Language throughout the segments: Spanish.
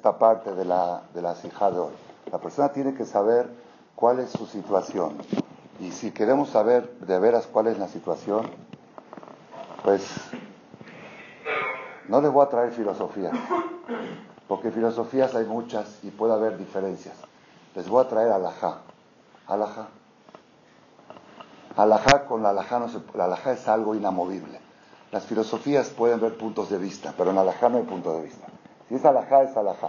esta parte de la, de la de hoy. La persona tiene que saber cuál es su situación. Y si queremos saber de veras cuál es la situación, pues no les voy a traer filosofía, porque filosofías hay muchas y puede haber diferencias. Les voy a traer alajá. Alajá. Alajá con la alajá no se, la alajá es algo inamovible. Las filosofías pueden ver puntos de vista, pero en alajá no hay punto de vista. Si es alajá, es alajá.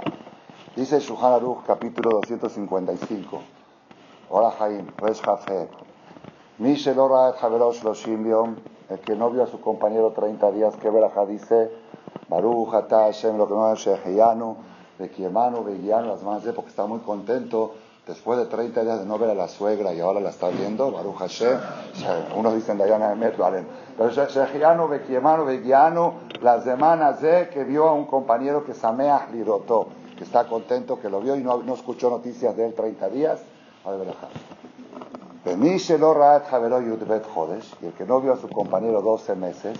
Dice Shuhan Aruch, capítulo 255. Hola Jaim, Resh Mi Shelora et Yom, el que no vio a su compañero 30 días, que verajá dice, Baruch Ata Hashem, lo que no es Sheheyanu, Bekiemanu, Begianu, las manos de porque está muy contento después de 30 días de no ver a la suegra y ahora la está viendo, Baruch Hashem, unos dicen Dayana Emet, valen. Pero Sheheyanu, Bekiemanu, Begianu, las semanas de que vio a un compañero que Sameach Liroto, que está contento, que lo vio y no, escuchó noticias de él 30 días, a ver, y el que no vio a su compañero 12 meses,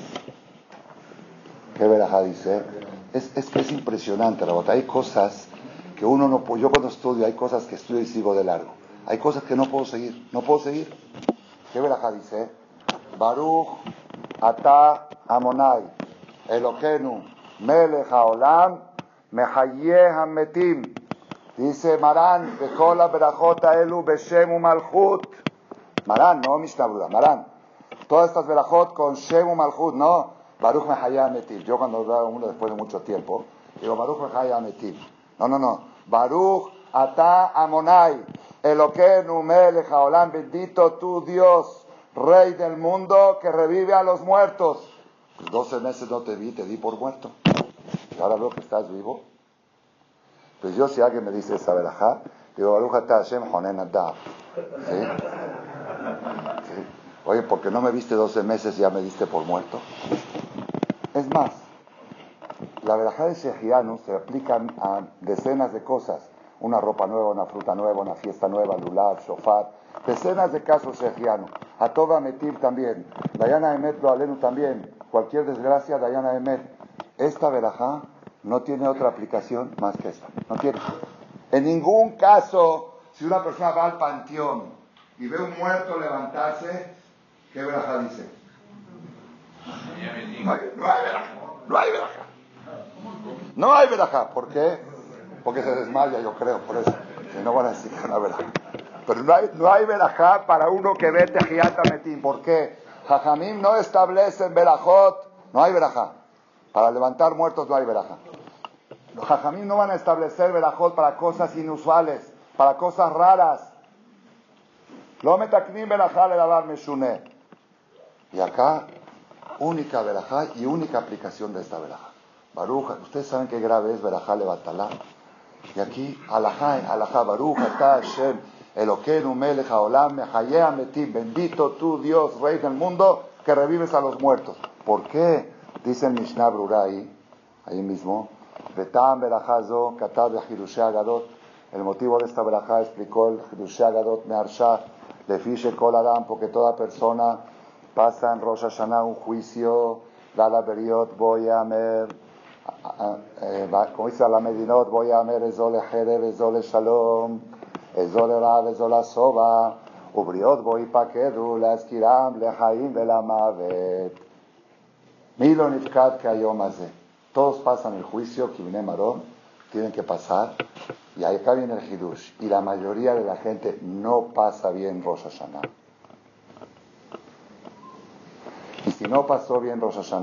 ¿qué verajá dice? Es, es que es impresionante, Rabota. Hay cosas que uno no puede. Yo cuando estudio, hay cosas que estudio y sigo de largo. Hay cosas que no puedo seguir. No puedo seguir. ¿Qué verajá dice? Baruch Ata Amonai Eloquenu, Melech Haolam, Mehayeh Hametim. Dice Marán, Bekola Berajota Elu Beshem Malchut. Marán, no Mishnah Marán. Todas estas Berajot con Shem Malchut, no. Baruch Mehayeh Hametim. Yo cuando veo uno después de mucho tiempo, digo Baruch Mehayeh Hametim. No, no, no. Baruch Ata Amonai. Eloquenu Melech Haolam, bendito tu Dios, Rey del mundo que revive a los muertos. 12 meses no te vi, te di por muerto. Y ahora veo que estás vivo. Pues yo si alguien me dice esa verajá, digo, Baruch Hashem Honen ¿Sí? ¿Sí? Oye, ¿por qué no me viste 12 meses y ya me diste por muerto? Es más, la verajá de Shehianu se aplica a decenas de cosas. Una ropa nueva, una fruta nueva, una fiesta nueva, lulav, shofar. Decenas de casos Shehianu. A toda Metir también. Dayana Emet lo alenu también cualquier desgracia, Dayana Emet. Esta verajá no tiene otra aplicación más que esta. No tiene. En ningún caso, si una persona va al panteón y ve un muerto levantarse, ¿qué verajá dice? No hay, no hay verajá. No hay verajá. No hay verajá. ¿Por qué? Porque se desmaya, yo creo, por eso. No van a decir hay verajá. Pero no hay, no hay verajá para uno que ve Tejiata Metín. ¿Por qué? Jajamim no establecen verajot, no hay verajá. Para levantar muertos no hay verajá. Los jajamim no van a establecer verajot para cosas inusuales, para cosas raras. Lo metaknim verajá le meshune. Y acá, única verajá y única aplicación de esta verajá. Baruja, ustedes saben qué grave es verajá levantalá. Y aquí, alajá, alajá, baruja, ta, Hashem. Eloquenu melech haolam mehayea. Bendito tú, Dios, Rey del mundo, que revives a los muertos. ¿Por qué? Dice el Mishnah Brurai, ahí mismo, Betam berajazo katab agadot. El motivo de esta verajá explicó el Hirushé agadot mearsha, le fiche kol adam, porque toda persona pasa en Rosh Hashanah un juicio, la beriot voy a amer, eh, como dice la medinot, voy a amer ezole jereb, ezole shalom, Ezol Rav, Ezol Asova, Ubriot Bo Ipakedu, Leazkiram, Lehaim, Velamavet. Milo Nifkat Kayom Azeh. Todos pasan el juicio, Kibne Marón, tienen que pasar, y ahí acá viene el Hidush. Y la mayoría de la gente no pasa bien Rosh. Y si no pasó bien Rosh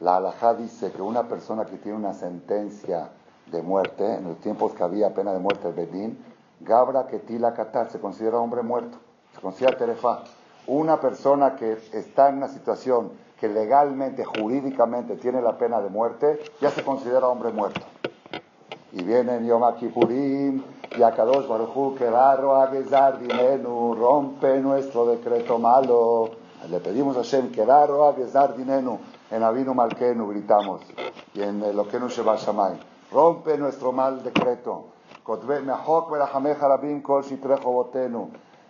la halajá dice que una persona que tiene una sentencia de muerte, en los tiempos que había pena de muerte, el Bedín, Gabra Ketila Katar se considera hombre muerto, se considera Terefá. Una persona que está en una situación que legalmente, jurídicamente tiene la pena de muerte, ya se considera hombre muerto. Y viene Yom Kippurim y Akadosh Baruchu, que Agezar Dinenu, rompe nuestro decreto malo. Le pedimos a Hashem, que Agezar Dinenu, en Avinu Malkenu gritamos, y en Lokenu Sheba Shamay, rompe nuestro mal decreto.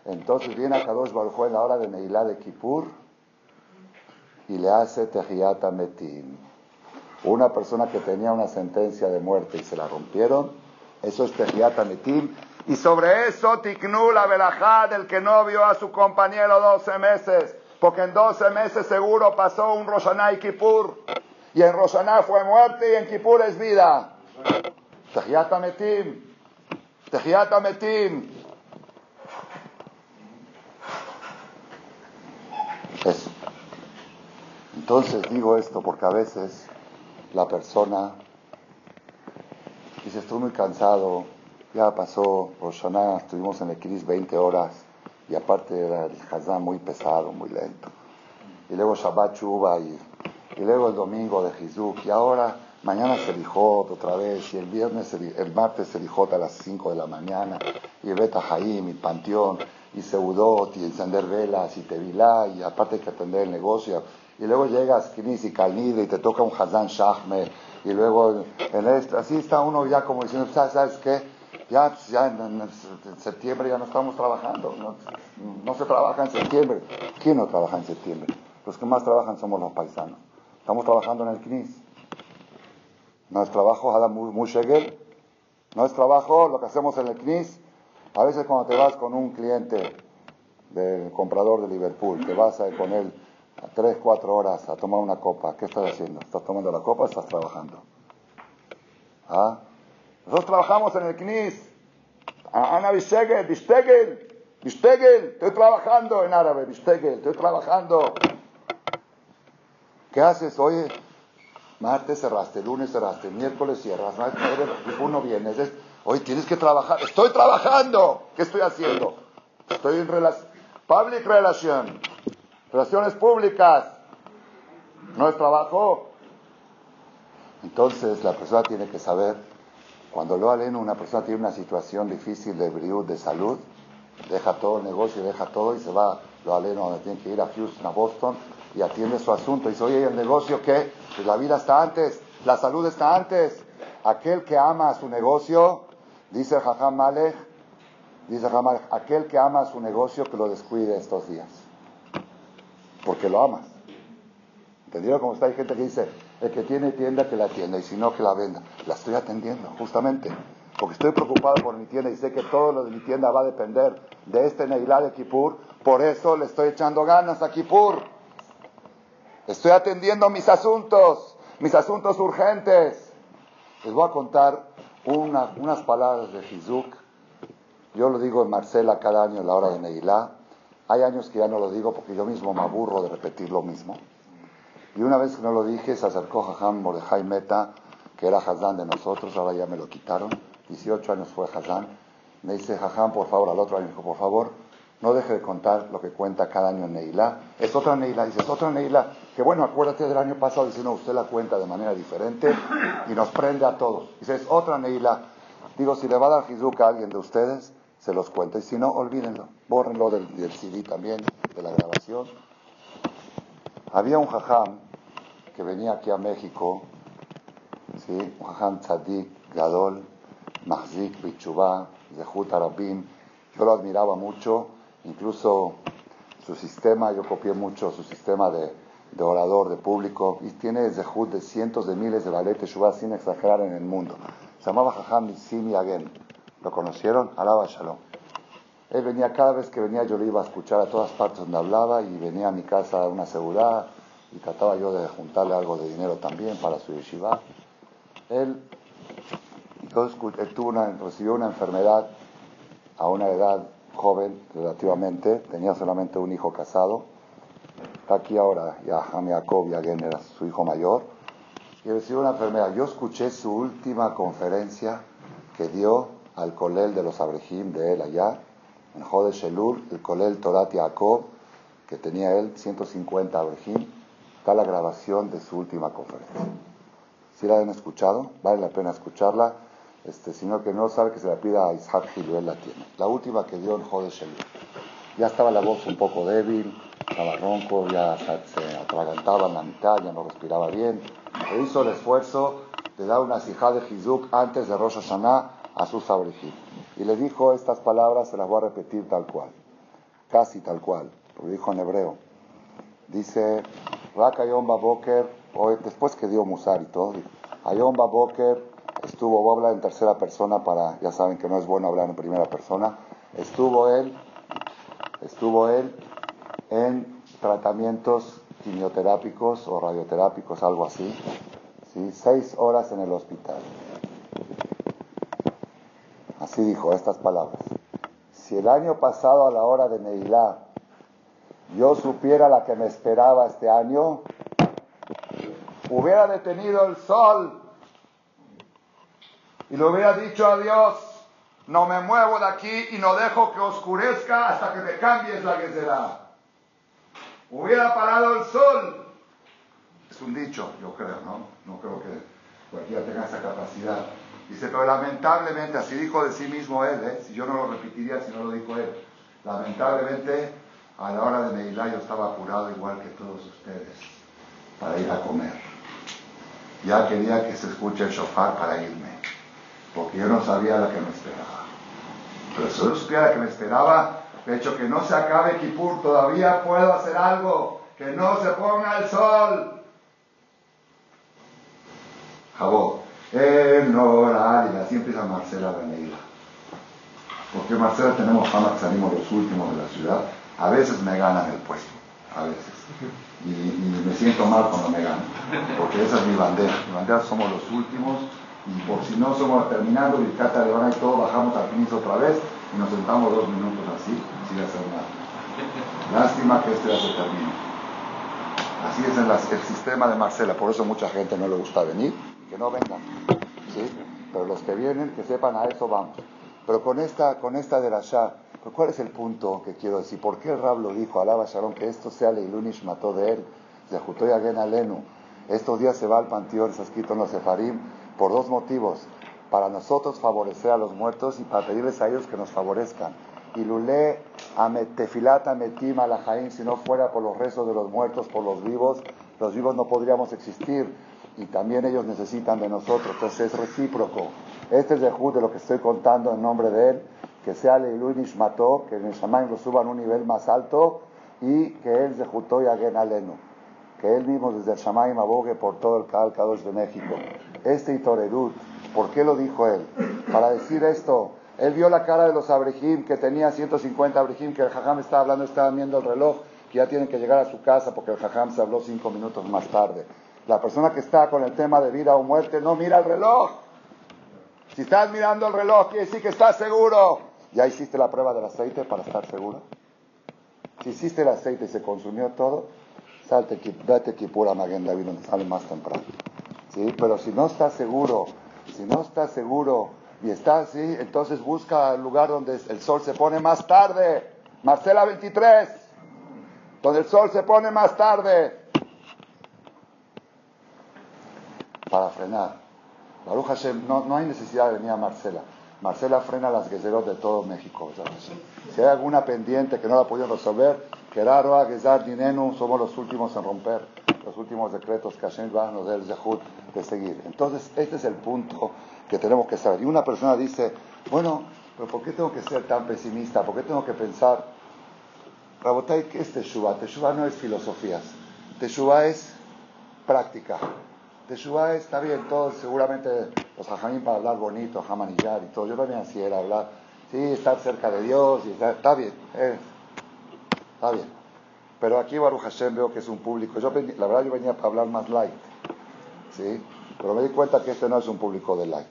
Entonces viene a Kadosh Baruj en la hora de Neilá de Kippur y le hace Tehiyat Metim. una persona que tenía una sentencia de muerte y se la rompieron, eso es Tejiat Ametim. Y sobre eso Tiknu la velajá del que no vio a su compañero 12 meses, porque en 12 meses seguro pasó un Roshaná y Kippur. Y en Roshaná fue muerte y en Kippur es vida. Tejiat Ametim. Tejiat Ametim. Eso. Entonces digo esto porque a veces la persona dice, estoy muy cansado, ya pasó Roshaná, estuvimos en el Cris 20 horas y aparte era el Hazán muy pesado, muy lento. Y luego Shabbat Chuba y, y luego el domingo de Hizuk y ahora mañana se lijó otra vez y el viernes, el martes se lijó a las 5 de la mañana y Beta Jaim y Panteón y Seudot y encender velas y Tevilá y aparte hay que atender el negocio y luego llegas Knis y Kalnide y te toca un Hazán Shahme, y luego en esto, así está uno ya como diciendo, ¿sabes qué? Ya, pues, ya en, septiembre ya no estamos trabajando, no, se trabaja en septiembre. ¿Quién no trabaja en septiembre? Los que más trabajan somos los paisanos. Estamos trabajando en el CNIS. No es trabajo, Mushegel. No es trabajo lo que hacemos en el CNIS. A veces cuando te vas con un cliente del comprador de Liverpool, te vas con él a tres, cuatro horas a tomar una copa, ¿qué estás haciendo? ¿Estás tomando la copa o estás trabajando? ¿Ah? Nosotros trabajamos en el CNIS. Ana Bistegel, Bistegel, Bistegel, estoy trabajando en árabe, Bistegel, estoy trabajando. ¿Qué haces? Oye, martes cerraste, lunes cerraste, miércoles cierras, uno vienes. Oye, tienes que trabajar. Estoy trabajando. ¿Qué estoy haciendo? Estoy en relación. Public relation. Relaciones públicas. ¿No es trabajo? Entonces la persona tiene que saber, cuando lo aleno una persona tiene una situación difícil de de salud, deja todo el negocio, deja todo y se va, lo aleno donde tiene que ir a Houston, a Boston y atiende su asunto. Y dice, oye, ¿el negocio qué? Pues la vida está antes, la salud está antes. Aquel que ama su negocio, dice Jajam Malek, dice Jajam aquel que ama su negocio que lo descuide estos días porque lo amas. ¿Entendieron cómo está? Hay gente que dice, el que tiene tienda que la atienda y si no que la venda. La estoy atendiendo, justamente, porque estoy preocupado por mi tienda y sé que todo lo de mi tienda va a depender de este Neilá de Kippur, por eso le estoy echando ganas a Kippur. Estoy atendiendo mis asuntos, mis asuntos urgentes. Les voy a contar unas palabras de Hizuk. Yo lo digo en Marcela cada año en la hora de Neilá hay años que ya no lo digo porque yo mismo me aburro de repetir lo mismo. Y una vez que no lo dije, se acercó Jajam Mordejai Meta, que era Hazán de nosotros, ahora ya me lo quitaron. 18 años fue Hazán. Me dice, Jajam, por favor, al otro año dijo, por favor, no deje de contar lo que cuenta cada año en. Es otra Neilá, dice, es otra Neilá. Que bueno, acuérdate del año pasado, dice, no, usted la cuenta de manera diferente y nos prende a todos. Dice, es otra Neilá. Digo, si le va a dar Jizuka a alguien de ustedes, se los cuento. Y si no, olvídenlo. Bórrenlo del, CD también, de la grabación. Había un jajam que venía aquí a México, ¿sí? un jajam tzadik, gadol, mahzik, bichubá, zehut arabim. Yo lo admiraba mucho, incluso su sistema, yo copié mucho su sistema de, de orador, de público, y tiene zehut de cientos de miles de ballet shubá sin exagerar en el mundo. Se llamaba jajam Simi Agen. ¿Lo conocieron? Alaba Shalom. Él venía, cada vez que venía yo le iba a escuchar a todas partes donde hablaba y venía a mi casa a una seguridad y trataba yo de juntarle algo de dinero también para su yeshiva. Él, tuvo una, recibió una enfermedad a una edad joven relativamente, tenía solamente un hijo casado. Está aquí ahora, ya Jacob Yagen era su hijo mayor. Y recibió una enfermedad. Yo escuché su última conferencia que dio al colel de los Abrejim de él allá, en Jode Shelur, el colel Torat Yaakov, que tenía él 150 Abrejim, está la grabación de su última conferencia. Si la han escuchado, vale la pena escucharla. Este, sino que no sabe que se la pida a Isaac él la tiene. La última que dio en Jode Shelur. Ya estaba la voz un poco débil, estaba ronco, ya se atragantaba en la mitad, ya no respiraba bien. E hizo el esfuerzo de dar una sijá de Hizuk antes de Rosh Hashanah a sus abrejim. Y le dijo estas palabras, se las voy a repetir tal cual, casi tal cual, lo dijo en hebreo. Dice, Rakayom Baboker, después que dio Musar y todo, Ayom Boker estuvo, voy a hablar en tercera persona para, ya saben que no es bueno hablar en primera persona, estuvo él, estuvo él en tratamientos quimioterápicos o radioterápicos, algo así, ¿sí? seis horas en el hospital. Así dijo estas palabras. Si el año pasado a la hora de Neilá yo supiera la que me esperaba este año, hubiera detenido el sol y le hubiera dicho a Dios, no me muevo de aquí y no dejo que oscurezca hasta que me cambies la que será. Hubiera parado el sol. Es un dicho, yo creo, ¿no? No creo que cualquiera tenga esa capacidad. Dice, pero lamentablemente, así dijo de sí mismo él, ¿eh? si yo no lo repetiría si no lo dijo él, lamentablemente a la hora de Neilá yo estaba apurado igual que todos ustedes para ir a comer. Ya quería que se escuche el shofar para irme, porque yo no sabía lo que me esperaba. Pero si yo supiera que me esperaba, de hecho que no se acabe Kipur, todavía puedo hacer algo, que no se ponga el sol. Jabó, el así empieza Marcela Neila. Porque Marcela tenemos fama que salimos los últimos de la ciudad a veces me ganan el puesto, a veces. Y, me siento mal cuando me ganan, porque esa es mi bandera. Mi bandera somos los últimos y por si no somos terminando, y Cata Levana y todo, bajamos al piso otra vez y nos sentamos dos minutos así, sin hacer nada. Lástima que esto ya se termine. Así es el sistema de Marcela, por eso mucha gente no le gusta venir, que no vengan. ¿sí? Pero los que vienen, que sepan a eso vamos. Pero con esta, con esta de la Shah, ¿cuál es el punto que quiero decir? ¿Por qué el Rab lo dijo? Alaba Sharon, que esto sea Leilunish mató de él, se ajustó y Alenu. Estos días se va al panteón, se escrito en los Sefarim, por dos motivos. Para nosotros favorecer a los muertos y para pedirles a ellos que nos favorezcan. Y lule ametefilata metim alajaim, si no fuera por los rezos de los muertos, por los vivos, los vivos no podríamos existir. Y también ellos necesitan de nosotros, entonces es recíproco. Este es el de lo que estoy contando en nombre de él que sea Leilu Nishmato, que el Shamaim lo suban a un nivel más alto y que él se juntó y Alenu. Que él mismo desde el Shamaim abogue por todo el Kadosh de México. Este Itorerut, ¿por qué lo dijo él? Para decir esto, él vio la cara de los Abrejim, que tenía 150 Abrejim, que el Jajam estaba hablando, estaba viendo el reloj, que ya tienen que llegar a su casa porque el Jajam se habló cinco minutos más tarde. La persona que está con el tema de vida o muerte no mira el reloj. Si estás mirando el reloj, quiere decir que estás seguro. ¿Ya hiciste la prueba del aceite para estar seguro? Si hiciste el aceite y se consumió todo, salte, date pura Maguen David donde sale más temprano. ¿Sí? Pero si no estás seguro, si no estás seguro y estás así, entonces busca el lugar donde el sol se pone más tarde. Marcela 23, donde el sol se pone más tarde. Para frenar. Baruch Hashem, no, no hay necesidad de venir a Marcela. Marcela frena las guerreros de todo México. Si hay alguna pendiente que no la pudieron resolver, Gerardo, Gezar, Dinenu, somos los últimos en romper los últimos decretos que Hashem va a nos Zehut de seguir. Entonces, este es el punto que tenemos que saber. Y una persona dice, bueno, pero ¿por qué tengo que ser tan pesimista? ¿Por qué tengo que pensar? Rabotay, ¿qué es Teshuvah? Teshuvah no es filosofías. Teshuvah es práctica. Teshuvah está bien, todos seguramente los hajamim para hablar bonito, jamanillar y todo. Yo también así era hablar, sí, estar cerca de Dios, y está bien, eh, está bien. Pero aquí Baruch Hashem veo que es un público, yo la verdad yo venía para hablar más light, ¿sí? Pero me di cuenta que este no es un público de light.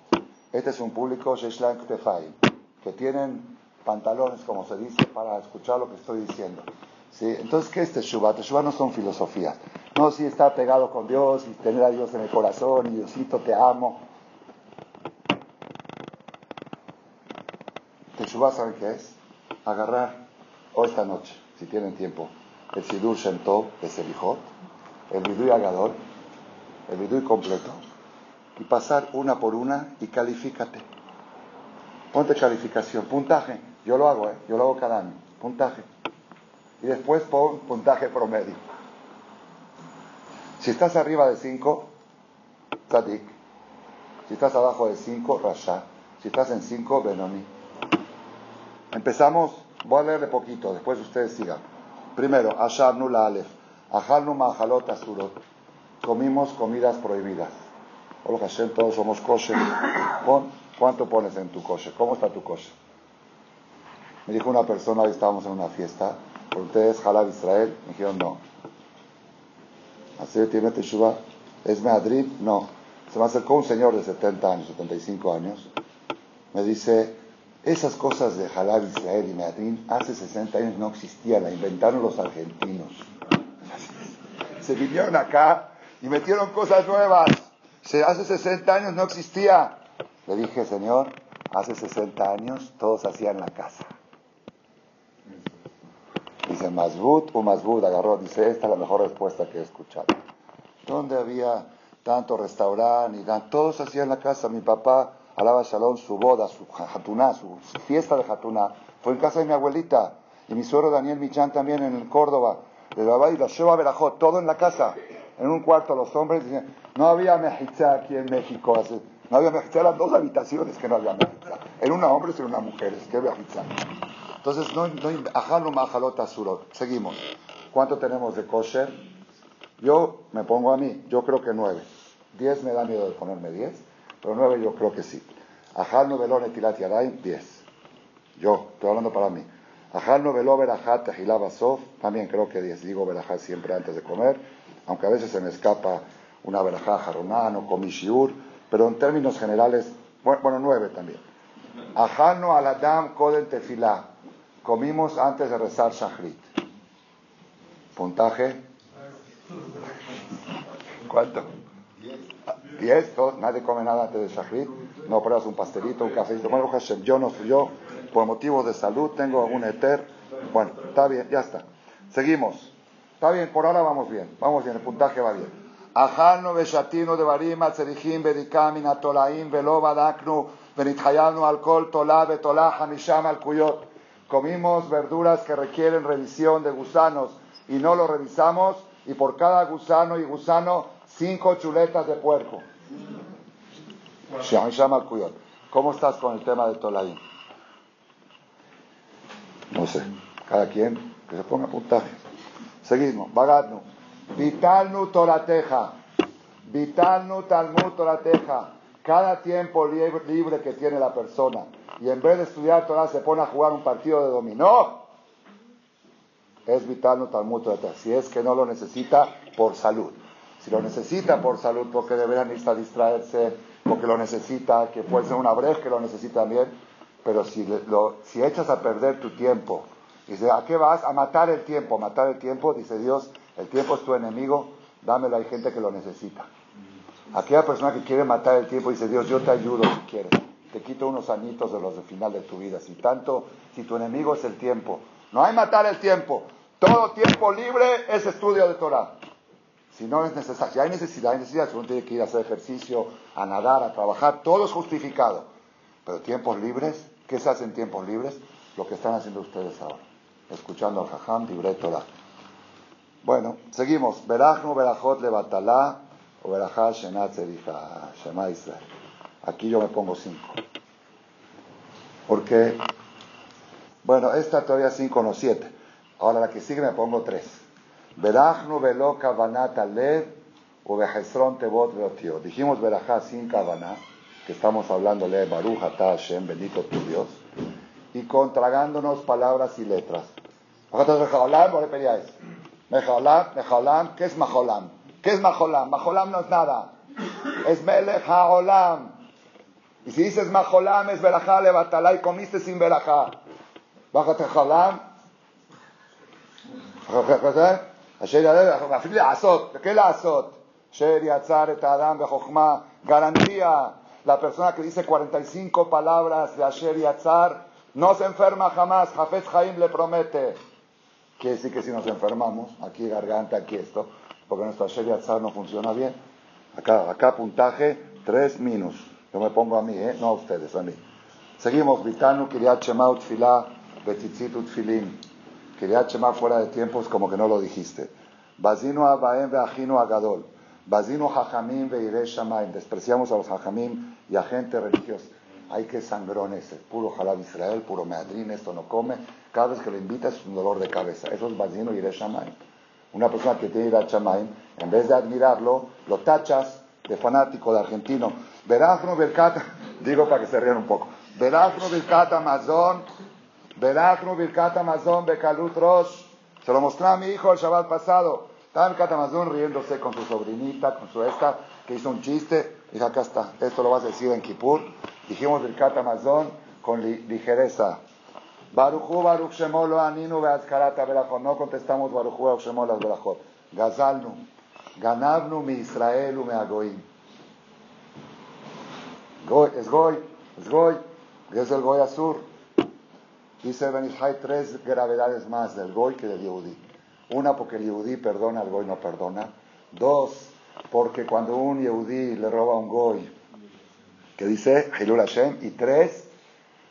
Este es un público Sheshlank que tienen pantalones, como se dice, para escuchar lo que estoy diciendo. ¿Sí? Entonces, ¿qué es Teshuvah? Teshuvah no son filosofías. No, si está pegado con Dios y tener a Dios en el corazón y Diosito te amo. Teshuvah, ¿saben qué es? Agarrar o esta noche, si tienen tiempo, el Sidur Shem de Selijot, el Vidui Agadol, el Vidui completo, y pasar una por una y califícate. Ponte calificación, puntaje. Yo lo hago, ¿eh? yo lo hago cada año. Puntaje. Y después pon puntaje promedio. Si estás arriba de 5, Tzadik. Si estás abajo de 5, Rasha. Si estás en 5, Benoni. Empezamos, voy a leerle poquito, después ustedes sigan. Primero, Ashar Nula Alef. Ajalnu Mahalot Asurot. comimos comidas prohibidas. Hola Hashem, todos somos kosher. ¿Cuánto pones en tu kosher? ¿Cómo está tu kosher? Me dijo una persona, hoy estábamos en una fiesta, ustedes ¿es Israel? Me dijeron, no. ¿Es Madrid? No. Se me acercó un señor de 70 años, 75 años. Me dice, esas cosas de Halal Israel y Madrid hace 60 años no existían, la inventaron los argentinos. Se vinieron acá y metieron cosas nuevas. hace 60 años no existía. Le dije, Señor, hace 60 años todos hacían la casa. Dice, Masbut o Masbut, agarró, dice, esta es la mejor respuesta que he escuchado. ¿Dónde había tanto restaurante y todos hacían la casa? Mi papá, alaba Shalom, su boda, su jatuná, su fiesta de jatuná, fue en casa de mi abuelita. Y mi suegro Daniel Michan también en Córdoba. Le y lo lleva a Verajot, todo en la casa en un cuarto los hombres, no había mejitza aquí en México, no había mejitza, eran dos habitaciones que no había mejitza, en una hombres y en una mujeres, ¿qué mejitza? Entonces, no, no. Seguimos. ¿Cuánto tenemos de kosher? Yo me pongo a mí, yo creo que nueve. Diez me da miedo de ponerme diez, pero nueve yo creo que sí. Ajal no velón etilat diez. Yo, estoy hablando para mí. Ajal no veló verajat también creo que diez. Digo verajat siempre antes de comer aunque a veces se me escapa una verajá jaroná, o comishiur, pero en términos generales, bueno, nueve también. Ajano aladam koden tefilá. Comimos antes de rezar shahrit. Puntaje. ¿Cuánto? Diez. Nadie come nada antes de shahrit. No pruebas un pastelito, un cafecito. Bueno, Hashem, yo no yo, por motivos de salud, tengo algún eter. Bueno, está bien, ya está. Seguimos. Está bien, por ahora vamos bien, vamos bien, el puntaje va bien. De barima tzerihim bedikamin atolaim velo badaknu benithayanu alcohol tola betolah hamisham al kuyot. Comimos verduras que requieren revisión de gusanos y no lo revisamos y por cada gusano y gusano cinco chuletas de puerco. ¿Cómo estás con el tema de tolaim? No sé, cada quien que se ponga puntaje. Seguimos. Bagadnu. Vitalnu Torateja. Vitalnu Talmud Torateja. Cada tiempo libre que tiene la persona y en vez de estudiar Torah se pone a jugar un partido de dominó, es vitalnu Talmud Torateja. Si es que no lo necesita por salud. Si lo necesita por salud, porque deberían irse a distraerse, porque lo necesita, que puede ser una brecha que lo necesita también, pero si, lo, si echas a perder tu tiempo Dice, ¿a qué vas? A matar el tiempo. Matar el tiempo, dice Dios, el tiempo es tu enemigo, dámelo, hay gente que lo necesita. Aquella persona que quiere matar el tiempo, dice Dios, yo te ayudo si quieres. Te quito unos añitos de los de final de tu vida. Si tanto, si tu enemigo es el tiempo. No hay matar el tiempo. Todo tiempo libre es estudio de Torah. Si no es necesario, si hay necesidad, hay necesidad, si uno tiene que ir a hacer ejercicio, a nadar, a trabajar, todo es justificado. Pero tiempos libres, ¿qué se hace en tiempos libres? Lo que están haciendo ustedes ahora escuchando al Jajam, Dibre Torah. Bueno, seguimos. Levatalá Shenat Shema Israel. Aquí yo me pongo cinco. Porque, bueno, esta todavía cinco, no siete. Ahora la que sigue me pongo tres. Alev o Tebot Veotio. Dijimos Berachá sin Kavaná, que estamos hablando de Baruch bendito tu Dios, y contragándonos palabras y letras. Mejolam, ¿o ¿qué es Majolam? ¿Qué es Majolam? Majolam no es nada. Es Melech HaOlam. Y si dices Majolam es Berajá, levatala y comiste sin Berajá. Bájate Jolam. אפילו לעשות, ¿qué לעשות? אשר יצר את האדם בחוכמה, garantía, la persona que dice 45 palabras de Asher Yatzar no se enferma jamás, Jafez Jaim le promete. Quiere decir que si nos enfermamos, aquí garganta, aquí esto, porque nuestra Sheriatzar no funciona bien. Acá, acá puntaje 3 minus. Yo me pongo a mí, ¿eh? no a ustedes, a mí. Seguimos, Vitanu, Kiriat Shema, Utfilá, Betitzit, Shema fuera de tiempos como que no lo dijiste. Bazino Abaem Veajino Agadol. Bazino Jajamim Veire Shamaim. Despreciamos a los Jajamim y a gente religiosa. Hay que sangrones, puro jalab Israel, puro meadrín, esto no come. Cada vez que lo invitas es un dolor de cabeza. Eso es Bazino y Reshamay. Una persona que tiene ir a Chamaim, en vez de admirarlo, lo tachas de fanático, de argentino. Verajno Birkata, digo para que se rían un poco. Verajno Birkata Mazón, Verajno Birkata Mazón Bekalut Rosh. Se lo mostré a mi hijo el Shabbat pasado. Estaba en Katamazón riéndose con su sobrinita, con su esta, que hizo un chiste. Dije, acá está, esto lo vas a decir en Kippur. Dijimos el Katamazón con ligereza. Baruchu Baruch Shemolo Aninu Beazkarata Belachot. No contestamos Baruchu Baruch Shemolo Belachot. Gazalnu. Ganabnu mi Israel me agoim. Goy, es Goy, es Goy, es el Goy Azur. Dice Benishai tres gravedades más del Goy que del Yehudi. Una, porque el Yehudi perdona, el Goy no perdona. Dos, porque cuando un Yehudi le roba un Goy, que dice Hilul Hashem. Y tres,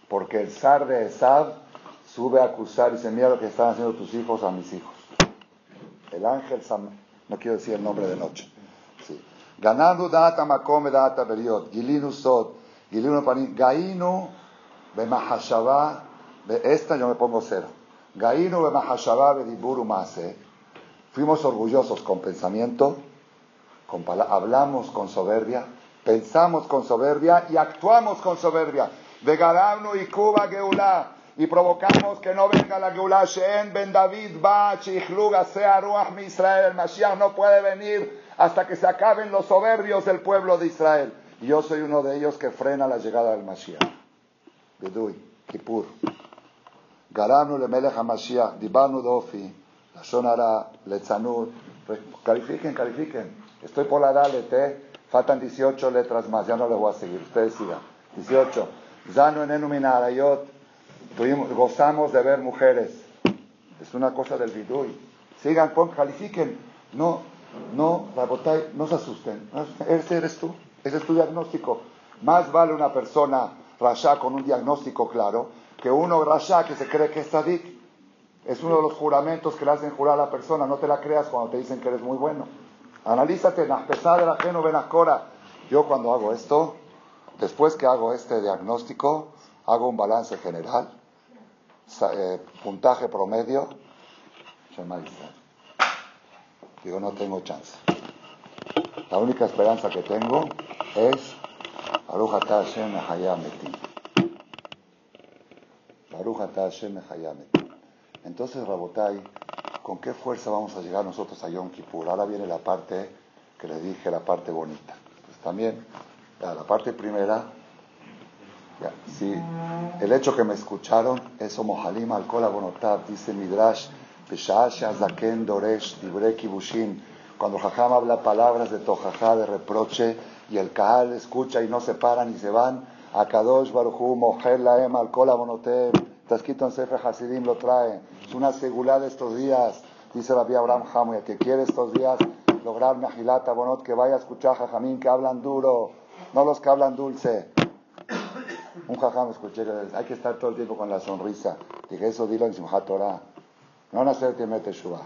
porque el zar de Esab sube a acusar y dice, mira lo que están haciendo tus hijos a mis hijos. El ángel, no quiero decir el nombre de noche. Ganando data makome data beriot, gilinu sod, gilinu panim, gainu bemahashava, esta yo me pongo cero. Gainu bemahashava bediburu mase. Fuimos orgullosos con pensamiento, con hablamos con soberbia, pensamos con soberbia y actuamos con soberbia. De y Cuba Geulá y provocamos que no venga la Geulah Shen Ben David Ba Chichluga sea Ruach mi Israel. El Mashiach no puede venir hasta que se acaben los soberbios del pueblo de Israel. Y yo soy uno de ellos que frena la llegada del Mashiach. Bidui, Kippur. Garanu le Melech HaMashiach, Dibanu Dofi, la Shonara, Letzanut. Califiquen, califiquen. Estoy por la Dalet, ¿eh? Faltan 18 letras más, ya no les voy a seguir. Ustedes sigan. 18. Zanu en Enuminarayot gozamos de ver mujeres. Es una cosa del vidui. Sigan, pon, califiquen. No, no, no se asusten. Ese eres tú. Ese es tu diagnóstico. Más vale una persona rasha con un diagnóstico claro que uno rasha que se cree que es sadik. Es uno de los juramentos que le hacen jurar a la persona. No te la creas cuando te dicen que eres muy bueno. Analízate, pesada de la ajeno benacora. Yo cuando hago esto, después que hago este diagnóstico, hago un balance general eh, puntaje promedio, digo, no tengo chance. La única esperanza que tengo es Baruch Hashem Baruch Hashem Entonces, Rabotai, ¿con qué fuerza vamos a llegar nosotros a Yom Kippur? Ahora viene la parte que les dije, la parte bonita. Pues también, la parte primera Sí, el hecho que me escucharon es Mohalim al Bonotab, dice Midrash, Zaken Doresh, Dibre Kibushin. Cuando Jajam habla palabras de Tojajá, de reproche, y el Kahal escucha y no se paran y se van, Akadosh Baruchu, Mohel Laem al Bonotab, está escrito en Sefer Hasidim, lo trae. Es una seguridad de estos días, dice Rabbi Abraham Hamuya, que quiere estos días lograr Mejilata Bonot, que vaya a escuchar Jajamín que hablan duro, no los que hablan dulce. Un jajam escuché que hay que estar todo el tiempo con la sonrisa. Dije, eso dilo en Simchat Torah. No nacer mete Shua.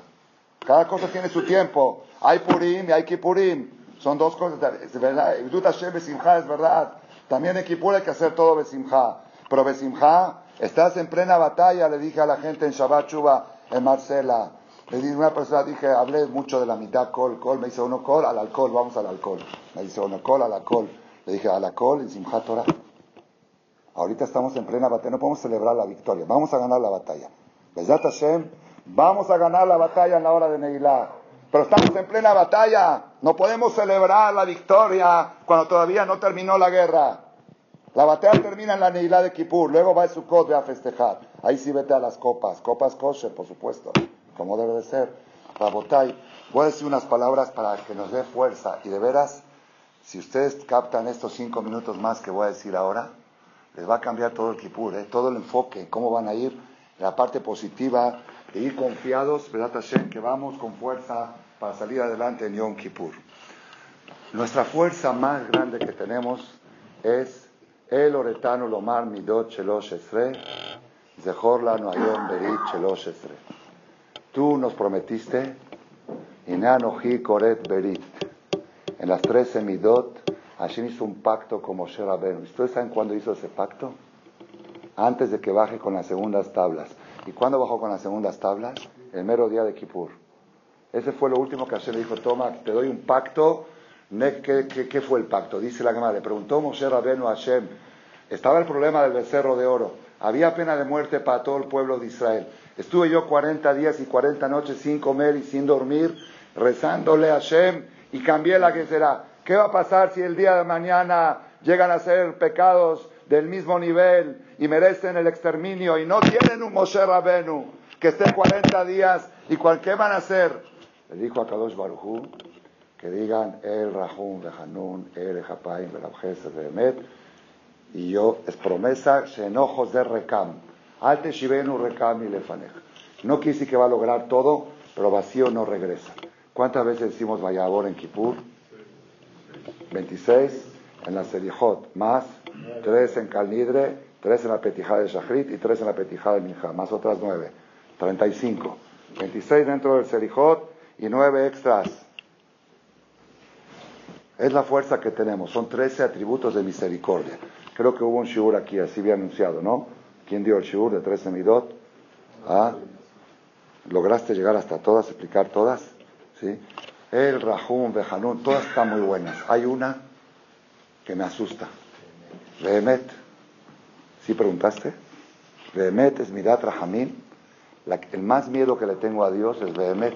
Cada cosa tiene su tiempo. Hay Purim y hay Kippurim. Son dos cosas. Es verdad. es verdad. También en Kippur hay que hacer todo Besimha. Pero Besimha, estás en plena batalla, le dije a la gente en Shabbat Shuba, en Marcela. Le dije una persona, dije, hablé mucho de la mitad col, col. Me dice uno col al alcohol, vamos al alcohol. Me dice uno col al alcohol. Le dije, al alcohol en Simchat Torah. Ahorita estamos en plena batalla, no podemos celebrar la victoria, vamos a ganar la batalla. Hashem, vamos a ganar la batalla en la hora de Neilá. Pero estamos en plena batalla, no podemos celebrar la victoria cuando todavía no terminó la guerra. La batalla termina en la Neilá de Kippur, luego va a Sukkot a festejar. Ahí sí vete a las copas, copas kosher, por supuesto, como debe de ser. Rabotay, voy a decir unas palabras para que nos dé fuerza. Y de veras, si ustedes captan estos cinco minutos más que voy a decir ahora, les va a cambiar todo el Kippur, ¿eh? todo el enfoque, cómo van a ir, la parte positiva de ir confiados, ¿verdad, Hashem? Que vamos con fuerza para salir adelante en Yom Kippur. Nuestra fuerza más grande que tenemos es el oretano lomar midot shelosh esre, zehor lanu ayom berit shelosh esre. Tú nos prometiste, inanohi koret berit, en las trece midot, Hashem hizo un pacto con Moshe Rabbeinu. ¿Ustedes saben cuándo hizo ese pacto? Antes de que baje con las segundas tablas. ¿Y cuándo bajó con las segundas tablas? El mero día de Kippur. Ese fue lo último que Hashem le dijo, toma, te doy un pacto. ¿Qué, fue el pacto? Dice la Gemara, le preguntó Moshe Rabenu a Hashem, estaba el problema del becerro de oro, había pena de muerte para todo el pueblo de Israel. Estuve yo 40 días y 40 noches sin comer y sin dormir, rezándole a Hashem y cambié la que será. ¿Qué va a pasar si el día de mañana llegan a ser pecados del mismo nivel y merecen el exterminio y no tienen un Moshe Rabenu que esté 40 días y cuál qué van a hacer? Le dijo a Kadosh Barujú que digan El Rahum Hanun, El Japaim de Emet y yo es promesa enojos de Recam Alte Shivenu Recam y Lefanech no quise que va a lograr todo pero vacío no regresa ¿cuántas veces decimos Vayabor en Kippur? 26 en la Selijot más 3 en Calnidre 3 en la Petijá de Shachrit y 3 en la Petijá de Minja más otras 9 35 26 dentro del Selijot y 9 extras es la fuerza que tenemos. Son 13 atributos de misericordia. Creo que hubo un shiur aquí, así bien anunciado, ¿no? ¿Quién dio el shiur de 13 midot? ¿Ah? ¿Lograste llegar hasta todas, explicar todas? ¿Sí? El Rahum, Behanun, todas están muy buenas. Hay una que me asusta. Behemet. ¿Sí preguntaste? Behemet es Midat Rahamim. el más miedo que le tengo a Dios es Behemet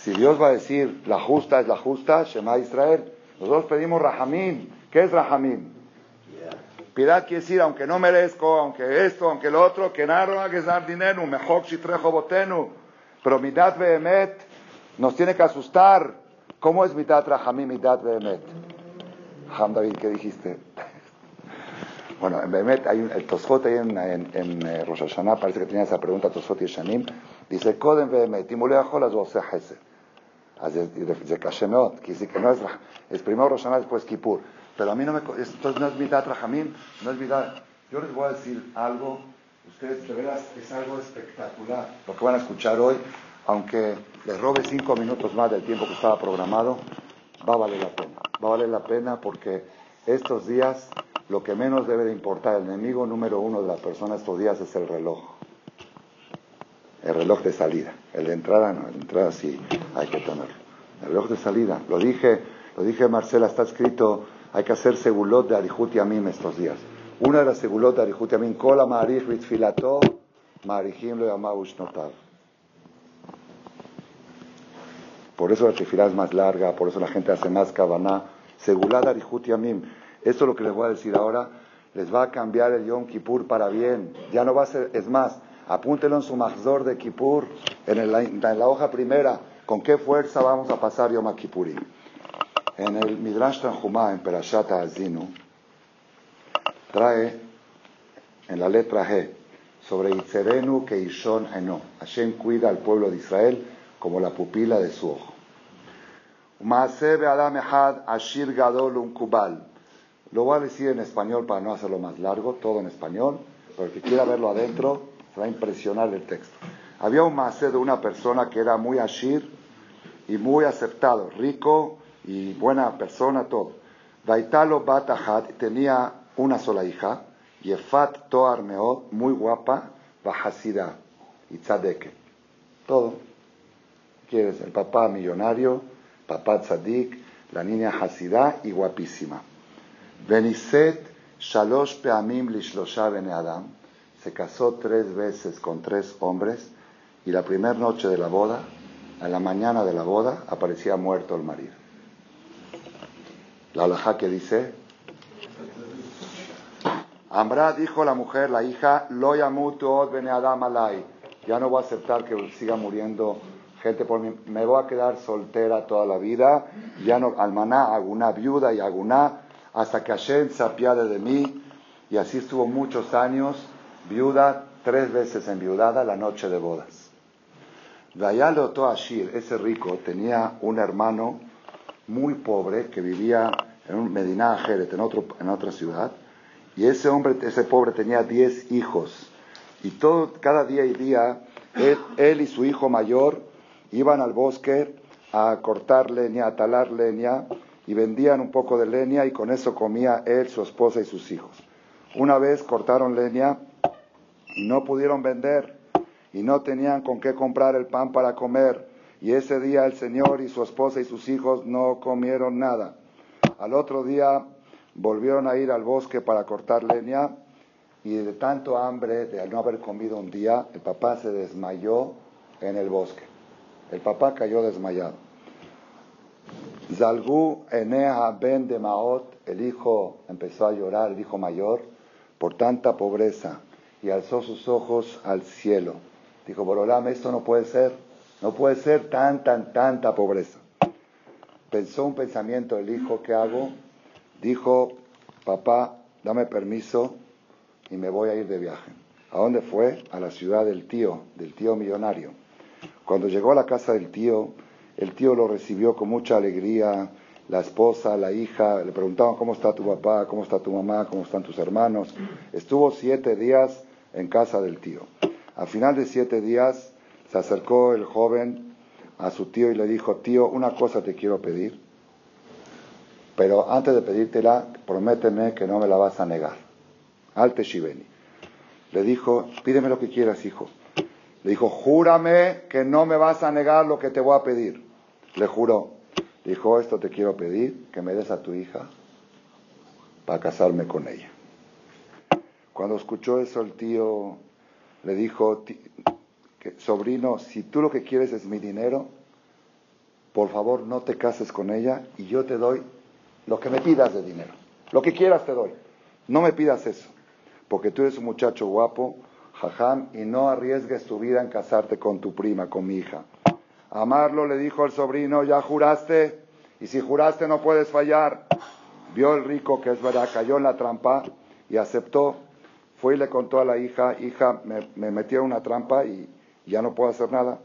si Dios va a decir, la justa es la justa, Shema Israel, nosotros pedimos Rahamim. ¿Qué es Rahamim? Piedad quiere decir, aunque no merezco, aunque esto, aunque lo otro, que naro que dar dinero, mejor trejo botenu. Pero midat behemet nos tiene que asustar. ¿Cómo es midat rahamim, midat behemet? Ham David, ¿qué dijiste? bueno, en behemet hay un, el Tosfot ahí en, en, en eh, Rosh Hashanah, parece que tenía esa pregunta Tosfot y Shanim. Dice, Kodem behemet, y las voces de Kashenot, quiere decir que no es, es primero Roshaná, después Kippur. Pero a mí no me, esto no es mitad Rahamim, no es mitad. Yo les voy a decir algo, ustedes de veras es algo espectacular lo que van a escuchar hoy, aunque les robe cinco minutos más del tiempo que estaba programado, va a valer la pena. Va a valer la pena porque estos días lo que menos debe de importar, el enemigo número uno de la persona estos días es el reloj el reloj de salida. El de entrada no, el de entrada sí hay que tenerlo. El reloj de salida, lo dije, lo dije Marcela, está escrito, hay que hacer segulot de Arihut Yamim estos días. Una de las segulot de Arihut Yamim, Kola Ma'arich Ritfilato, Ma'arichim lo Yamaush Notav. Por eso la tefilá es más larga, por eso la gente hace más kavaná. Segulad Arihut Yamim. Esto es lo que les voy a decir ahora. Les va a cambiar el Yom Kippur para bien. Ya no va a ser, es más, Apúntelo en su Mahzor de Kippur, en, la hoja primera, con qué fuerza vamos a pasar Yom Kippurim. En el Midrash Tanjumá, en Perashat Azinu, trae en la letra G sobre Itzerenu que Ishon Eno. Hashem cuida al pueblo de Israel como la pupila de su ojo. Ashir Gadol Kubal. Lo voy a decir en español para no hacerlo más largo, todo en español, pero el que quiera verlo adentro, se va a impresionar el texto. Había un macé de una persona que era muy ashir y muy aceptado, rico y buena persona, todo. Daitalo Batahat tenía una sola hija, Yefat Toar muy guapa, Bajasida y Tzadeke. Todo. ¿Quieres? El papá millonario, papá Tzadik, la niña Hasidá y guapísima. Beniset Shalosh Peamim Lishlosha Bene Adam se casó tres veces con tres hombres y la primera noche de la boda, a la mañana de la boda, aparecía muerto el marido. La alajá que dice, Ambra dijo la mujer, la hija, lo bene adam alay. Ya no voy a aceptar que siga muriendo gente por mí. Me voy a quedar soltera toda la vida. Ya no, almaná, alguna viuda y alguna, hasta que Hashem se apiade de mí. Y así estuvo muchos años viuda, tres veces enviudada la noche de bodas. Vayalo Ashir, ese rico, tenía un hermano muy pobre que vivía en un Medina Jerez, en, otro, en otra ciudad, y ese hombre, ese pobre tenía diez hijos, y todo, cada día y día, él, él y su hijo mayor iban al bosque a cortar leña, a talar leña, y vendían un poco de leña, y con eso comía él, su esposa y sus hijos. Una vez cortaron leña y no pudieron vender y no tenían con qué comprar el pan para comer Y ese día el Señor y su esposa y sus hijos no comieron nada. Al otro día volvieron a ir al bosque para cortar leña y de tanto hambre, de no haber comido un día, el papá se desmayó en el bosque. El papá cayó desmayado. Zalgu Enea ben de Maot, el hijo empezó a llorar, el hijo mayor, por tanta pobreza y alzó sus ojos al cielo. Dijo, Borolam, esto no puede ser, no puede ser tan, tan, tanta pobreza. Pensó un pensamiento el hijo, ¿qué hago? Dijo, papá, dame permiso y me voy a ir de viaje. ¿A dónde fue? A la ciudad del tío, del tío millonario. Cuando llegó a la casa del tío, el tío lo recibió con mucha alegría, la esposa, la hija, le preguntaban cómo está tu papá, cómo está tu mamá, cómo están tus hermanos. Estuvo siete días en casa del tío. Al final de siete días se acercó el joven a su tío y le dijo, tío, una cosa te quiero pedir, pero antes de pedírtela, prométeme que no me la vas a negar. Alte Shiveni. Le dijo, pídeme lo que quieras, hijo. Le dijo, júrame que no me vas a negar lo que te voy a pedir. Le juró. Dijo, esto te quiero pedir, que me des a tu hija para casarme con ella. Cuando escuchó eso el tío le dijo, sobrino, si tú lo que quieres es mi dinero, por favor no te cases con ella y yo te doy lo que me pidas de dinero. Lo que quieras te doy. No me pidas eso, porque tú eres un muchacho guapo, jajam, y no arriesgues tu vida en casarte con tu prima, con mi hija. Amarlo le dijo el sobrino, ya juraste, y si juraste no puedes fallar. Vio el rico que es verdad, cayó en la trampa y aceptó. Fue y le contó a la hija, hija, me, me en una trampa y ya no puedo hacer nada.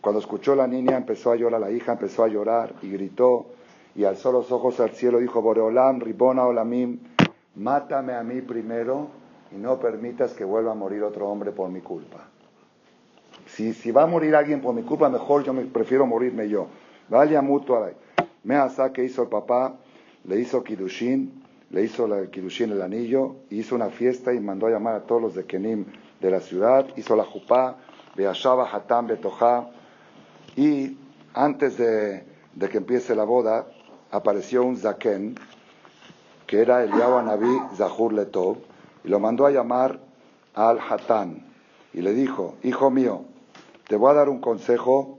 Cuando escuchó la niña empezó a llorar, la hija empezó a llorar y gritó y alzó los ojos al cielo, dijo, Boreolam, Ribona Olamim, mátame a mí primero y no permitas que vuelva a morir otro hombre por mi culpa. Si, si va a morir alguien por mi culpa, mejor yo me prefiero morirme yo. Vaya mutuo Me asa que hizo el papá, le hizo Kidushin, le hizo la Kidushin el anillo, hizo una fiesta y mandó a llamar a todos los de Kenim de la ciudad, hizo la Jupá, Beashaba Hatam Betoja, y antes de, de, que empiece la boda, apareció un Zaken, que era el Naví Zahur Letov, y lo mandó a llamar al Hatán, y le dijo, hijo mío, te voy a dar un consejo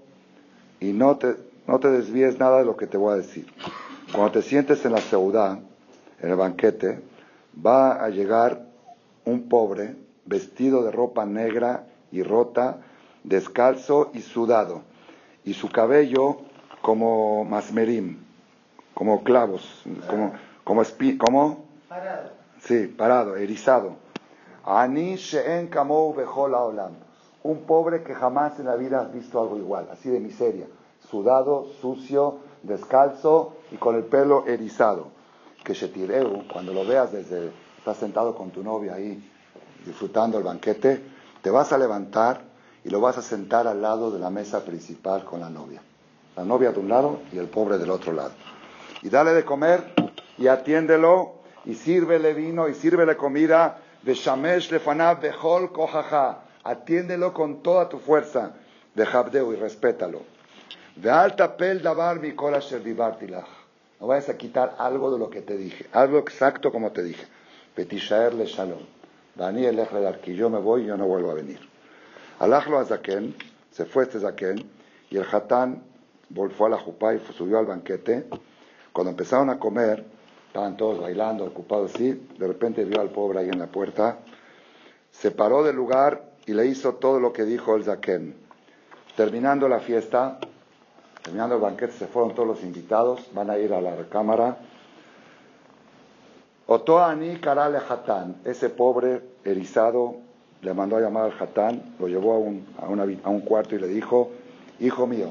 y no te, no te desvíes nada de lo que te voy a decir. Cuando te sientes en la ciudad, en el banquete, va a llegar un pobre vestido de ropa negra y rota, descalzo y sudado, y su cabello como masmerim, como clavos, como, como, como parado. Sí, parado, erizado. Ani she'en kamou olam un pobre que jamás en la vida has visto algo igual, así de miseria, sudado, sucio, descalzo y con el pelo erizado. Que Shetireu, cuando lo veas desde, estás sentado con tu novia ahí disfrutando el banquete, te vas a levantar y lo vas a sentar al lado de la mesa principal con la novia. La novia de un lado y el pobre del otro lado. Y dale de comer y atiéndelo y sírvele vino y sírvele comida. De Shamesh lefanav bechol kohaha atiéndelo con toda tu fuerza, de Habdeu y respétalo. De alta pel davar mi No vayas a quitar algo de lo que te dije, algo exacto como te dije. Petishaer le shalom. Daniel el que yo me voy y yo no vuelvo a venir. Alajlo a Zaken, se fue este Zaken, y el Hatán volvió a la Jupá y subió al banquete. Cuando empezaron a comer, estaban todos bailando, ocupados así, de repente vio al pobre ahí en la puerta, se paró del lugar y le hizo todo lo que dijo el Zaken. Terminando la fiesta, terminando el banquete, se fueron todos los invitados, van a ir a la recámara. Otoani Karale Hatán, ese pobre erizado, le mandó a llamar al Hatán, lo llevó a un, a, un cuarto y le dijo, hijo mío,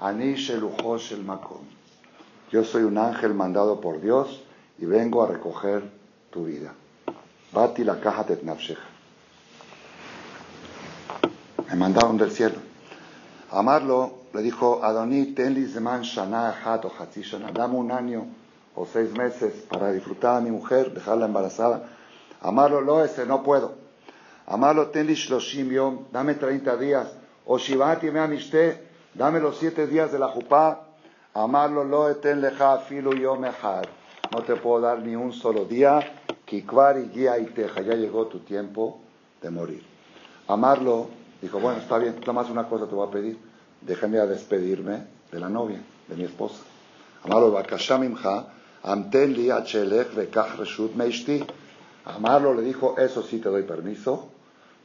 Ani el Makom, yo soy un ángel mandado por Dios y vengo a recoger tu vida. Bati la caja de me mandaron del cielo. Amarlo le dijo, Adoní, tenli zeman shana o shana, dame un año o seis meses para disfrutar a mi mujer, dejarla embarazada. Amarlo, lo ese, no puedo. Amarlo, tenli shloshim yom, dame 30 días. O shivati me amishte, dame los siete días de la jupá, amarlo lo eten leja filu yomehad. No te puedo dar ni un solo día, kikvar y guía y teja, ya llegó tu tiempo de morir. Amarlo, dijo, bueno, está bien, nada más una cosa te voy a pedir, déjame a despedirme de la novia, de mi esposa. Amarlo, le dijo, eso sí te doy permiso,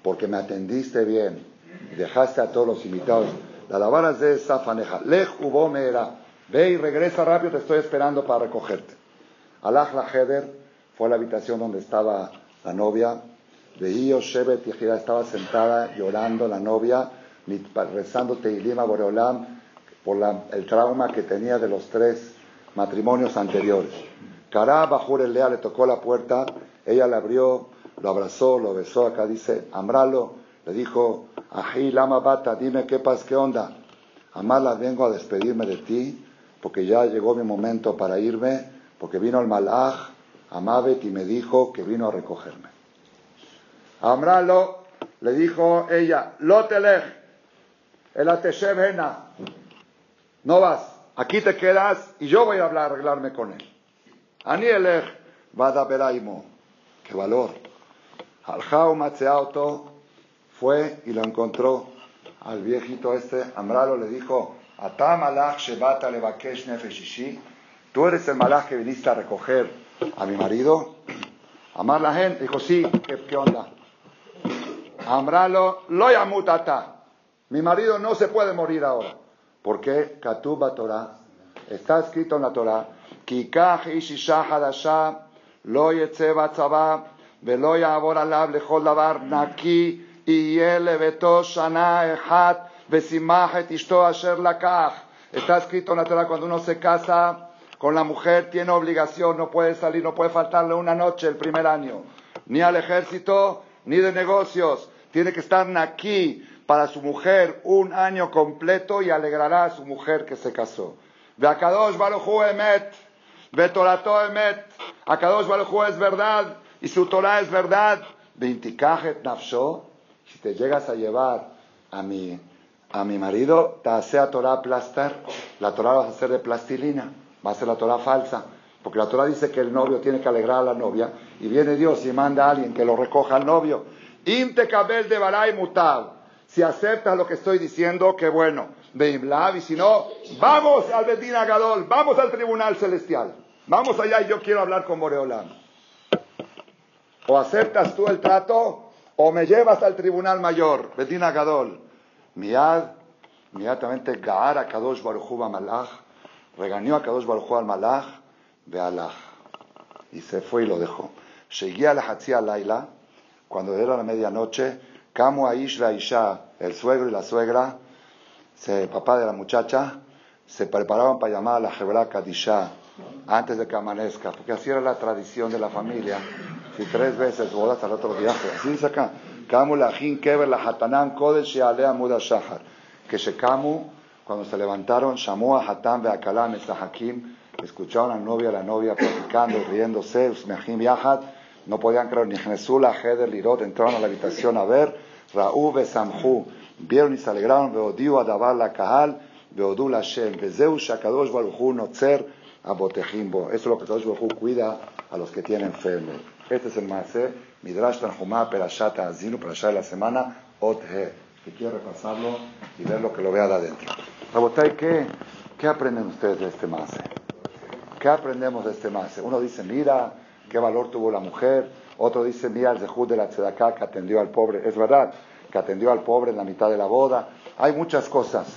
porque me atendiste bien dejaste a todos los invitados. La lavara de Safaneja, lej hubo era, ve y regresa rápido, te estoy esperando para recogerte. Alaj la Heder fue a la habitación donde estaba la novia. Veía Shebet y estaba sentada llorando la novia, rezando Teilima Boreolam por el trauma que tenía de los tres matrimonios anteriores. Kará Bajur Lea le tocó la puerta, ella le abrió, lo abrazó, lo besó, acá dice, Amralo, le dijo, Ají Lama Bata, dime qué pasa, qué onda. Amala, vengo a despedirme de ti, porque ya llegó mi momento para irme, porque vino el malaj, Amabet, y me dijo que vino a recogerme. Amralo le dijo ella, Lotelech, el Ateshevena, no vas, aquí te quedas y yo voy a hablar, arreglarme con él. Anielech, Vada Beraimo, qué valor. Aljao Matzeauto fue y lo encontró al viejito este. Amralo le dijo, Atam alach shebata levakesh nefeshishi, tú eres el malach que viniste a recoger a mi marido. Amar la gente, dijo, sí, ¿qué, onda? Amralo, lo yamutata. Mi marido no se puede morir ahora. ¿Por qué? Katuba Torah. Está escrito en la Torah. Kikach ishisha hadasha, lo yetze batzaba, velo yavor alab lechol davar naki, יהיה לביתו שנה אחת ושימח את אשתו אשר לקח. Está escrito en la Torah cuando uno se casa con la mujer tiene obligación, no puede salir, no puede faltarle una noche el primer año, ni al ejército, ni de negocios. Tiene que estar aquí para su mujer un año completo y alegrará a su mujer que se casó. Ve Akadosh Baruchu Emet, ve Torato Emet, Akadosh Baruchu es verdad y su Torah es verdad. Veintikajet Nafsho, si te llegas a llevar a mi, a mi marido, te hace a Torah plaster, la Torah va a ser de plastilina, va a ser la Torah falsa. Porque la Torah dice que el novio tiene que alegrar a la novia y viene Dios y manda a alguien que lo recoja al novio. Imtekabel de Baray Mutab. Si aceptas lo que estoy diciendo, qué bueno. Beimlav, y si no, vamos al Betín Agadol, vamos al tribunal celestial. Vamos allá y yo quiero hablar con Boreolam. O aceptas tú el trato o me llevas al tribunal mayor, Bedina Gadol. Miad, inmediatamente Gaar a Kadosh Baruchu Malach, regañó a Kadosh Baruchu al Malach, ve Allah. Y se fue y lo dejó. Seguía la Hatzia Laila, cuando era la medianoche, Kamu Aish Isha, el suegro y la suegra, se, papá de la muchacha, se preparaban para llamar a la Jebra Kadisha antes de que amanezca, porque así era la tradición de la familia si tres veces bodas al otro viaje. Así dice acá. Kamu la kever la hatanan kodesh alea muda shahar. Que Shekamu, cuando se levantaron, llamó a Hatan Beakalam Hakim, escucharon a la novia, a la novia platicando, riéndose, Usmehim Yahad, no podían creer ni Jesús, Heder, Lirot, entraron a la habitación a ver, Raú Besamhu, vieron y se alegraron, Beodiu Adabar la Kahal, Beodu la Shem, Bezeu Shakadosh Baruchu Notzer, Abotejimbo. Eso es lo que Kadosh Baruchu cuida a los que tienen fe en él. Este es el Maase, Midrash Tanjumá, Perashat Azinu, Perashat de la semana, Othe, que quiero repasarlo y ver lo que lo vea de adentro. Rabotay, ¿qué, ¿qué aprenden ustedes de este Maase? ¿Qué aprendemos de este Maase? Uno dice, mira, qué valor tuvo la mujer. Otro dice, mira, el Zehud de la Tzedaká que atendió al pobre. Es verdad, que atendió al pobre en la mitad de la boda. Hay muchas cosas,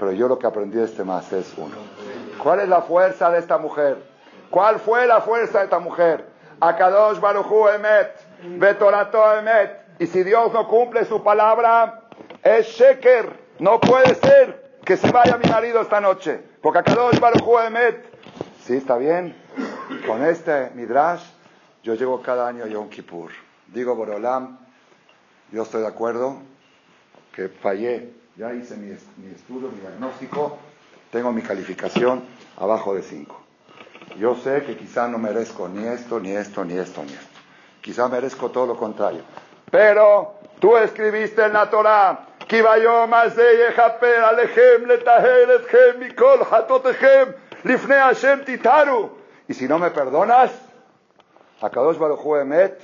pero yo lo que aprendí de este Maase es uno. ¿Cuál es la fuerza de esta mujer? ¿Cuál fue la fuerza de esta mujer? Akadosh Baruchu Emet, Betorato Emet. Y si Dios no cumple su palabra, es Sheker. No puede ser que se vaya mi marido esta noche. Porque Akadosh Baruchu Emet. Sí, está bien. Con este Midrash, yo llego cada año a Yom Kippur. Digo, Borolam, yo estoy de acuerdo que fallé. Ya hice mi, mi estudio, mi diagnóstico. Tengo mi calificación abajo de 5. Yo sé que quizá no merezco ni esto, ni esto, ni esto, ni esto. Quizá merezco todo lo contrario. Pero tú escribiste en la Torah כי ביום הזה יכפר עליכם לטהר אתכם מכל חטאותיכם לפני השם תתארו. Y si no me perdonas, Akadosh Baruj Hu emet,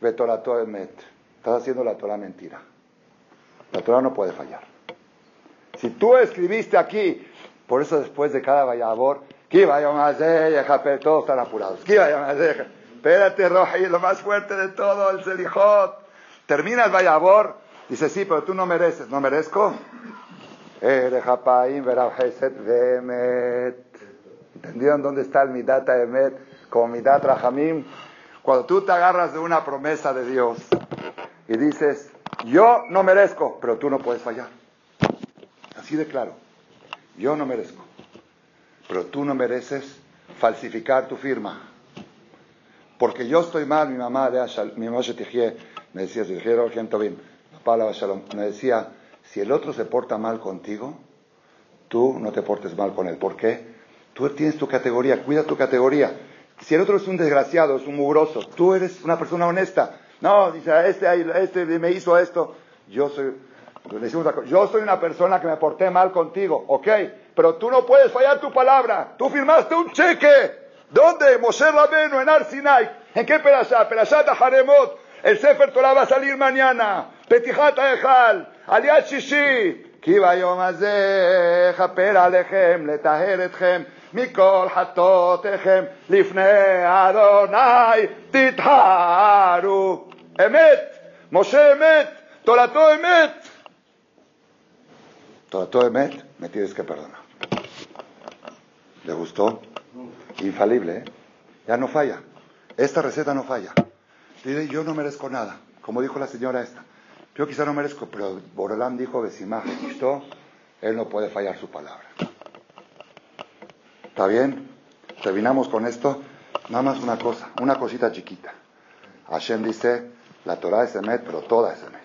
vetorato emet. Estás haciendo la Torah mentira. La Torah no puede fallar. Si tú escribiste aquí, por eso después de cada vayabor, que vaya más todos están apurados. Que vaya más Espérate, Roji, lo más fuerte de todo, el Selijot. Termina el vayabor, dice, sí, pero tú no mereces. ¿No merezco? ¿Entendieron dónde está el Midata Emet? Como Midat Rahamim. Cuando tú te agarras de una promesa de Dios y dices, yo no merezco, pero tú no puedes fallar. Así de claro. Yo no merezco. Pero tú no mereces falsificar tu firma. Porque yo estoy mal, mi mamá, de mi mamá me decía, me decía, si el otro se porta mal contigo, tú no te portes mal con él. ¿Por qué? Tú tienes tu categoría, cuida tu categoría. Si el otro es un desgraciado, es un mugroso, tú eres una persona honesta. No, dice, este, este me hizo esto. Yo soy, yo soy una persona que me porté mal contigo, ok, pero tú no puedes fallar tu palabra. Tú firmaste un cheque. ¿Dónde? Moshe Rabenu, en Arsinai. ¿En qué perashá? Perashá Haremot. El Sefer Torah va a salir mañana. Petijat Ejal. Aliat Shishi. כי ביום הזה יכפר עליכם, לטהר אתכם מכל חטאותיכם לפני אדוני תטהרו. אמת, משה אמת, תורתו אמת. Trató emet, me tienes que perdonar. ¿Le gustó? Infalible, ¿eh? Ya no falla. Esta receta no falla. Dice, yo no merezco nada. Como dijo la señora esta. Yo quizá no merezco, pero Borolán dijo, Besimaje, Cristo, él no puede fallar su palabra. ¿Está bien? Terminamos con esto. Nada más una cosa, una cosita chiquita. Hashem dice, la Torah es emet, pero toda es emet.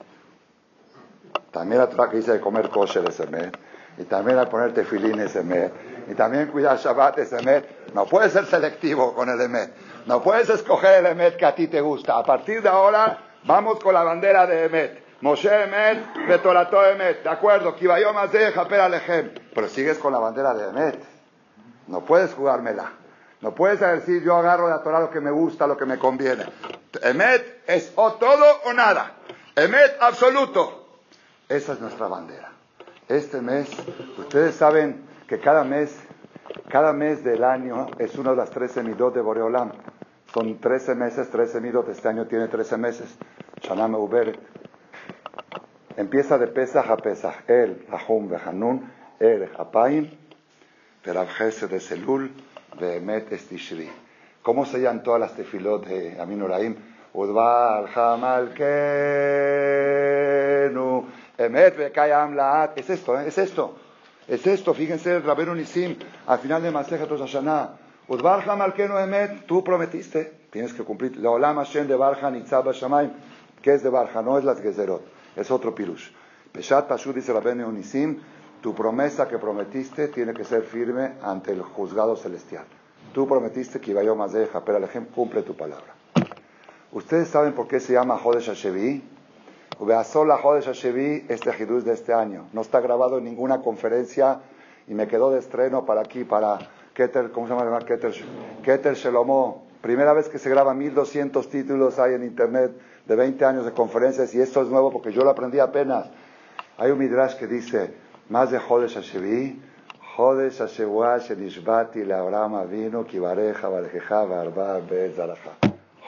También la Torah que dice de comer kosher es emet. Y también al poner tefilín es emet. Y también cuidar Shabbat es emet. No puedes ser selectivo con el emet. No puedes escoger el emet que a ti te gusta. A partir de ahora, vamos con la bandera de emet. Moshe emet, Betorato emet. De acuerdo, Kivayom Japer Alejem. Pero sigues con la bandera de emet. No puedes jugármela. No puedes decir yo agarro de la Torah lo que me gusta, lo que me conviene. Emet es o todo o nada. Emet absoluto. Esa es nuestra bandera. Este mes, ustedes saben que cada mes, cada mes del año es uno de las 13 midot de Boreolam. Son 13 meses, 13 midot. Este año tiene 13 meses. Shanam Uberet. Empieza de Pesach a Pesach. El, Hahum, Behanun, El, Hapaim, Perabjese de Selul, Behemet Estishri. ¿Cómo se llaman todas las tefilot de Amin Uraim? Udvar, Hamalkenu. Emet Laat. Es esto, ¿eh? es esto. Es esto, fíjense, Rabenu Nisim, al final de Maseja Toshana. Udbarja Malkenu Emet, tú prometiste, tienes que cumplir. La Olam Hashem de Barja Nitzaba Shamaim, que es de Barja, no es las Gezerot, es otro pirush. Peshat Pashur dice Rabenu Nisim, tu promesa que prometiste tiene que ser firme ante el juzgado celestial. Tú prometiste que iba yo más de pero ejemplo cumple tu palabra. ¿Ustedes saben por qué se llama Jodesh Hashevi? sola Jodesh Hashevi, este Hidus de este año. No está grabado en ninguna conferencia y me quedó de estreno para aquí, para Keter, ¿cómo se llama? Keter, Keter Shelomo. Primera vez que se graba 1200 títulos hay en internet de 20 años de conferencias y esto es nuevo porque yo lo aprendí apenas. Hay un midrash que dice, más de Jodesh Hashevi, Jodesh Hashevua Shenishbati Leabraham Avinu Kivareja Varejeja Varba Bezaraja.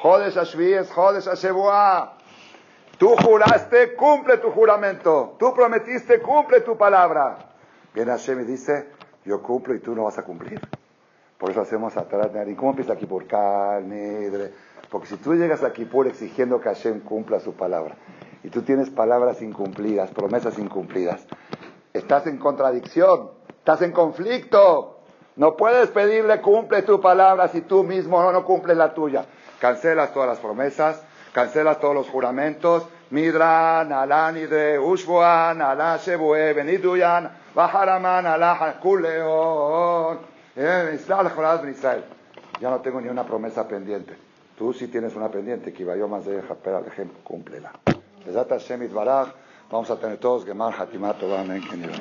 Jodesh Hashevi es Jodesh Hashevua. Tú juraste, cumple tu juramento. Tú prometiste, cumple tu palabra. Viene Hashem y dice, yo cumplo y tú no vas a cumplir. Por eso hacemos atrás. ¿Y cómo empieza aquí por carne? Porque si tú llegas aquí por exigiendo que Hashem cumpla su palabra, y tú tienes palabras incumplidas, promesas incumplidas, estás en contradicción, estás en conflicto. No puedes pedirle cumple tu palabra si tú mismo no, no cumples la tuya. Cancelas todas las promesas, cancela todos los juramentos. Midran, Alanide, Ushbuan, Alá Shebue, Beniduyan, Baharaman, Alá Kuleon. Israel. Ya no tengo ni una promesa pendiente. Tú si tienes una pendiente, que vaya más de Japera Lejem, cúmplela. Besat Hashem Itbaraj, vamos a tener todos Gemar Hatimat Tobamen Kenivas.